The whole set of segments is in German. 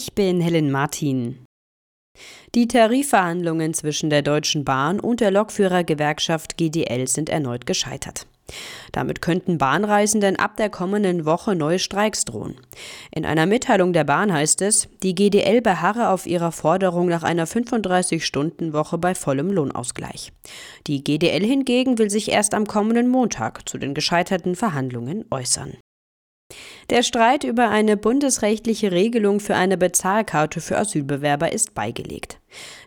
Ich bin Helen Martin. Die Tarifverhandlungen zwischen der Deutschen Bahn und der Lokführergewerkschaft GDL sind erneut gescheitert. Damit könnten Bahnreisenden ab der kommenden Woche neue Streiks drohen. In einer Mitteilung der Bahn heißt es, die GDL beharre auf ihrer Forderung nach einer 35-Stunden-Woche bei vollem Lohnausgleich. Die GDL hingegen will sich erst am kommenden Montag zu den gescheiterten Verhandlungen äußern. Der Streit über eine bundesrechtliche Regelung für eine Bezahlkarte für Asylbewerber ist beigelegt.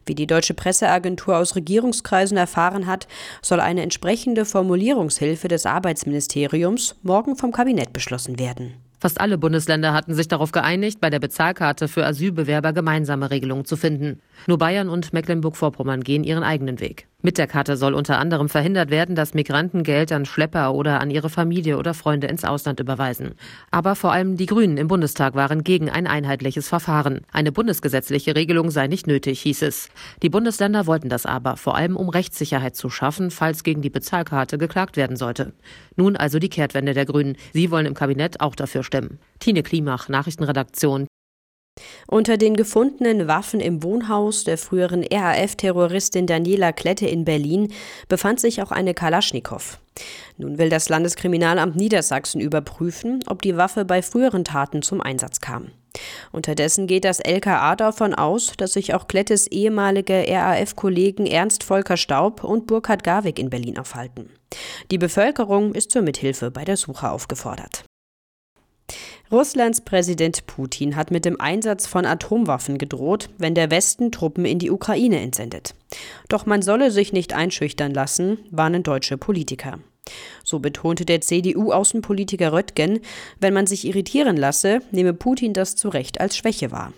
Wie die deutsche Presseagentur aus Regierungskreisen erfahren hat, soll eine entsprechende Formulierungshilfe des Arbeitsministeriums morgen vom Kabinett beschlossen werden. Fast alle Bundesländer hatten sich darauf geeinigt, bei der Bezahlkarte für Asylbewerber gemeinsame Regelungen zu finden. Nur Bayern und Mecklenburg-Vorpommern gehen ihren eigenen Weg. Mit der Karte soll unter anderem verhindert werden, dass Migranten Geld an Schlepper oder an ihre Familie oder Freunde ins Ausland überweisen. Aber vor allem die Grünen im Bundestag waren gegen ein einheitliches Verfahren. Eine bundesgesetzliche Regelung sei nicht nötig, hieß es. Die Bundesländer wollten das aber, vor allem um Rechtssicherheit zu schaffen, falls gegen die Bezahlkarte geklagt werden sollte. Nun also die Kehrtwende der Grünen. Sie wollen im Kabinett auch dafür stimmen. Tine Klimach, Nachrichtenredaktion. Unter den gefundenen Waffen im Wohnhaus der früheren RAF-Terroristin Daniela Klette in Berlin befand sich auch eine Kalaschnikow. Nun will das Landeskriminalamt Niedersachsen überprüfen, ob die Waffe bei früheren Taten zum Einsatz kam. Unterdessen geht das LKA davon aus, dass sich auch Klettes ehemalige RAF-Kollegen Ernst Volker Staub und Burkhard Garwig in Berlin aufhalten. Die Bevölkerung ist zur Mithilfe bei der Suche aufgefordert. Russlands Präsident Putin hat mit dem Einsatz von Atomwaffen gedroht, wenn der Westen Truppen in die Ukraine entsendet. Doch man solle sich nicht einschüchtern lassen, warnen deutsche Politiker. So betonte der CDU-Außenpolitiker Röttgen, wenn man sich irritieren lasse, nehme Putin das zu Recht als Schwäche wahr.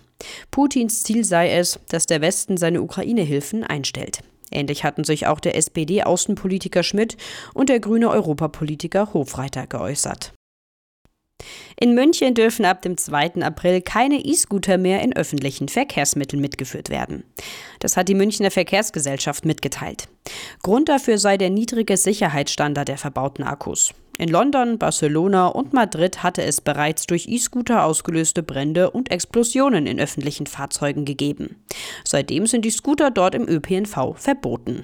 Putins Ziel sei es, dass der Westen seine Ukraine-Hilfen einstellt. Ähnlich hatten sich auch der SPD-Außenpolitiker Schmidt und der grüne Europapolitiker Hofreiter geäußert. In München dürfen ab dem 2. April keine E-Scooter mehr in öffentlichen Verkehrsmitteln mitgeführt werden. Das hat die Münchner Verkehrsgesellschaft mitgeteilt. Grund dafür sei der niedrige Sicherheitsstandard der verbauten Akkus. In London, Barcelona und Madrid hatte es bereits durch E-Scooter ausgelöste Brände und Explosionen in öffentlichen Fahrzeugen gegeben. Seitdem sind die Scooter dort im ÖPNV verboten.